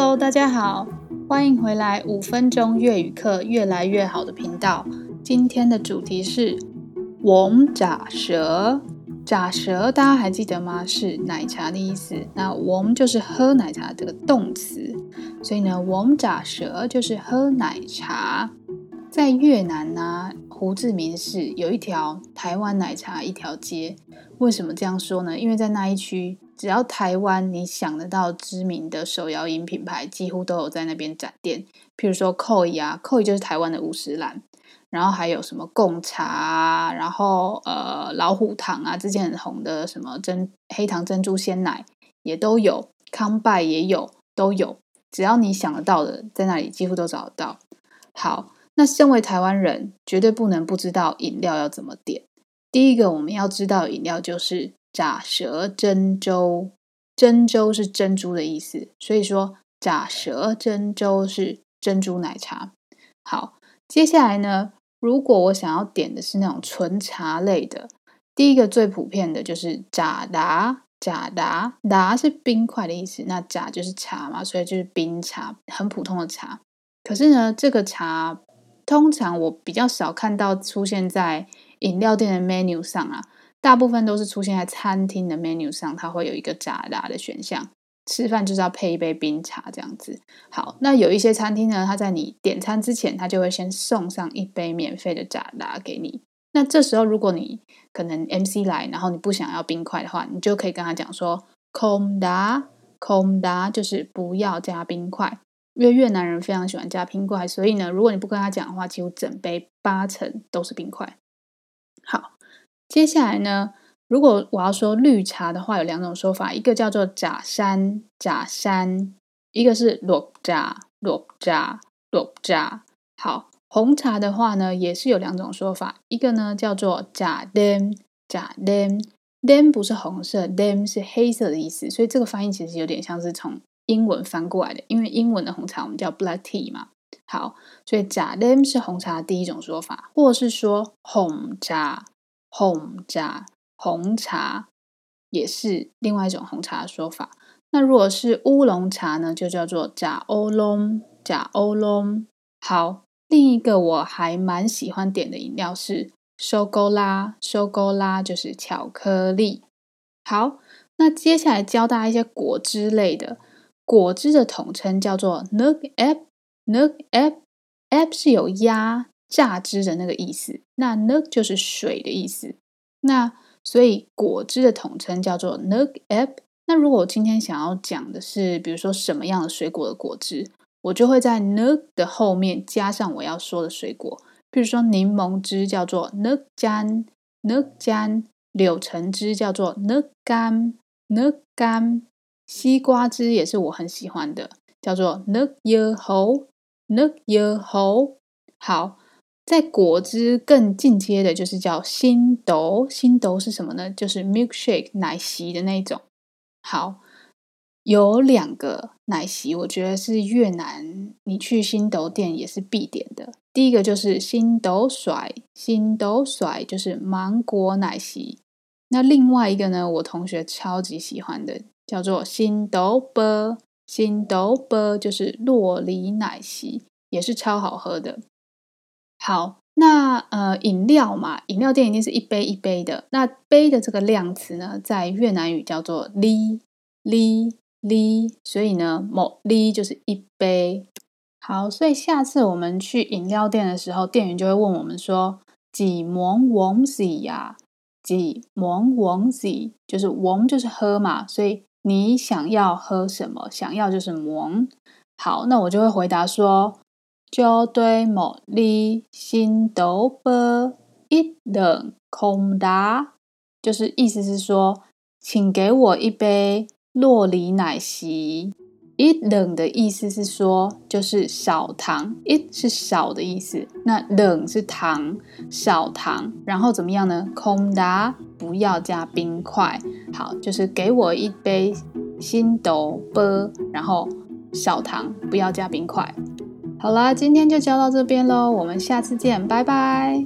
Hello，大家好，欢迎回来五分钟粤语课越来越好的频道。今天的主题是王炸舌”。炸舌大家还记得吗？是奶茶的意思。那王就是喝奶茶这个动词，所以呢王炸舌就是喝奶茶。在越南呢、胡志明市有一条台湾奶茶一条街。为什么这样说呢？因为在那一区。只要台湾你想得到知名的手摇饮品牌，几乎都有在那边展店。譬如说 Koi 啊，Koi 就是台湾的五十岚，然后还有什么贡茶啊，然后呃老虎堂啊，之前很红的什么珍黑糖珍珠鲜奶也都有，康拜也有，都有。只要你想得到的，在那里几乎都找得到。好，那身为台湾人，绝对不能不知道饮料要怎么点。第一个我们要知道饮料就是。炸舌珍珠，珍珠是珍珠的意思，所以说炸舌珍珠是珍珠奶茶。好，接下来呢，如果我想要点的是那种纯茶类的，第一个最普遍的就是炸达，炸达达是冰块的意思，那炸就是茶嘛，所以就是冰茶，很普通的茶。可是呢，这个茶通常我比较少看到出现在饮料店的 menu 上啊。大部分都是出现在餐厅的 menu 上，它会有一个炸达的选项。吃饭就是要配一杯冰茶这样子。好，那有一些餐厅呢，它在你点餐之前，它就会先送上一杯免费的炸达给你。那这时候，如果你可能 MC 来，然后你不想要冰块的话，你就可以跟他讲说空达，空达就是不要加冰块。因为越南人非常喜欢加冰块，所以呢，如果你不跟他讲的话，几乎整杯八成都是冰块。好。接下来呢，如果我要说绿茶的话，有两种说法，一个叫做假山假山，一个是绿炸绿炸绿炸。好，红茶的话呢，也是有两种说法，一个呢叫做炸 đen 炸 đen，đen 不是红色，đen 是黑色的意思，所以这个发音其实有点像是从英文翻过来的，因为英文的红茶我们叫 black tea 嘛。好，所以炸 đen 是红茶第一种说法，或是说红茶。红茶，红茶也是另外一种红茶的说法。那如果是乌龙茶呢，就叫做假欧龙，假欧龙。好，另一个我还蛮喜欢点的饮料是收勾拉，收勾拉就是巧克力。好，那接下来教大家一些果汁类的，果汁的统称叫做 nước ép，nước ép，ép 是有压。榨汁的那个意思，那 nước 就是水的意思，那所以果汁的统称叫做 nước ép。那如果我今天想要讲的是，比如说什么样的水果的果汁，我就会在 nước 的后面加上我要说的水果，比如说柠檬汁叫做 nước chanh，nước chanh；柳橙汁叫做 nước cam，nước cam；西瓜汁也是我很喜欢的，叫做 nước dưa hấu，nước dưa hấu。好。在果汁更进阶的，就是叫新豆。新豆是什么呢？就是 milkshake 奶昔的那种。好，有两个奶昔，我觉得是越南你去新豆店也是必点的。第一个就是新豆甩，新豆甩就是芒果奶昔。那另外一个呢，我同学超级喜欢的，叫做新豆波，新豆波就是洛梨奶昔，也是超好喝的。好，那呃，饮料嘛，饮料店一定是一杯一杯的。那杯的这个量词呢，在越南语叫做 “li li li”，所以呢某 ly 就是一杯。好，所以下次我们去饮料店的时候，店员就会问我们说：“几 muốn uống gì 呀？几 muốn uống gì？就是 uống 就是喝嘛，所以你想要喝什么？想要就是 “mon”。好，那我就会回答说。Cho tôi một ly sinh tố bơ ít đường không đá，就是意思是说，请给我一杯洛梨奶昔。ít đường 的意思是说，就是少糖。ít 是少的意思，那 en 是糖，少糖。然后怎么样呢？không đá 不要加冰块。好，就是给我一杯新豆啵然后少糖，不要加冰块。好啦，今天就教到这边喽，我们下次见，拜拜。